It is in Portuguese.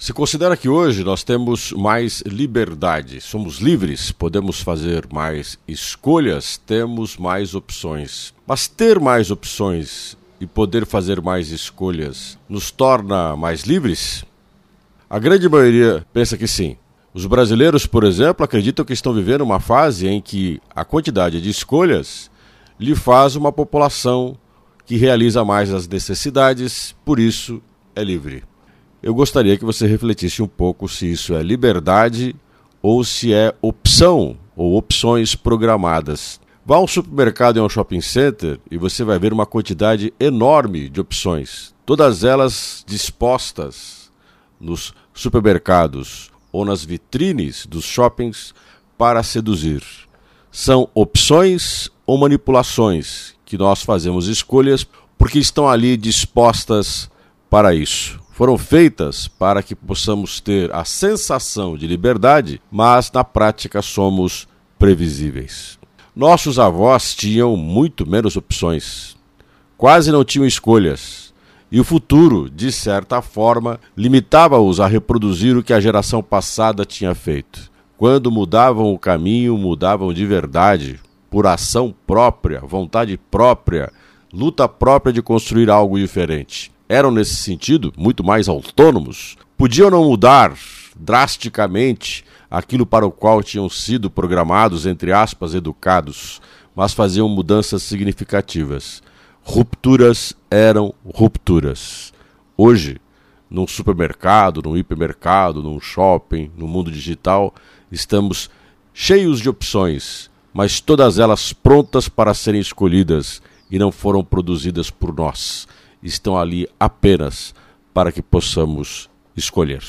Se considera que hoje nós temos mais liberdade, somos livres, podemos fazer mais escolhas, temos mais opções. Mas ter mais opções e poder fazer mais escolhas nos torna mais livres? A grande maioria pensa que sim. Os brasileiros, por exemplo, acreditam que estão vivendo uma fase em que a quantidade de escolhas lhe faz uma população que realiza mais as necessidades, por isso é livre. Eu gostaria que você refletisse um pouco se isso é liberdade ou se é opção ou opções programadas. Vá a um supermercado e a um shopping center e você vai ver uma quantidade enorme de opções, todas elas dispostas nos supermercados ou nas vitrines dos shoppings para seduzir. São opções ou manipulações que nós fazemos escolhas porque estão ali dispostas para isso foram feitas para que possamos ter a sensação de liberdade, mas na prática somos previsíveis. Nossos avós tinham muito menos opções, quase não tinham escolhas. E o futuro, de certa forma, limitava-os a reproduzir o que a geração passada tinha feito. Quando mudavam o caminho, mudavam de verdade, por ação própria, vontade própria, luta própria de construir algo diferente eram, nesse sentido, muito mais autônomos, podiam não mudar drasticamente aquilo para o qual tinham sido programados, entre aspas, educados, mas faziam mudanças significativas. Rupturas eram rupturas. Hoje, num supermercado, num hipermercado, num shopping, no mundo digital, estamos cheios de opções, mas todas elas prontas para serem escolhidas e não foram produzidas por nós estão ali apenas para que possamos escolher.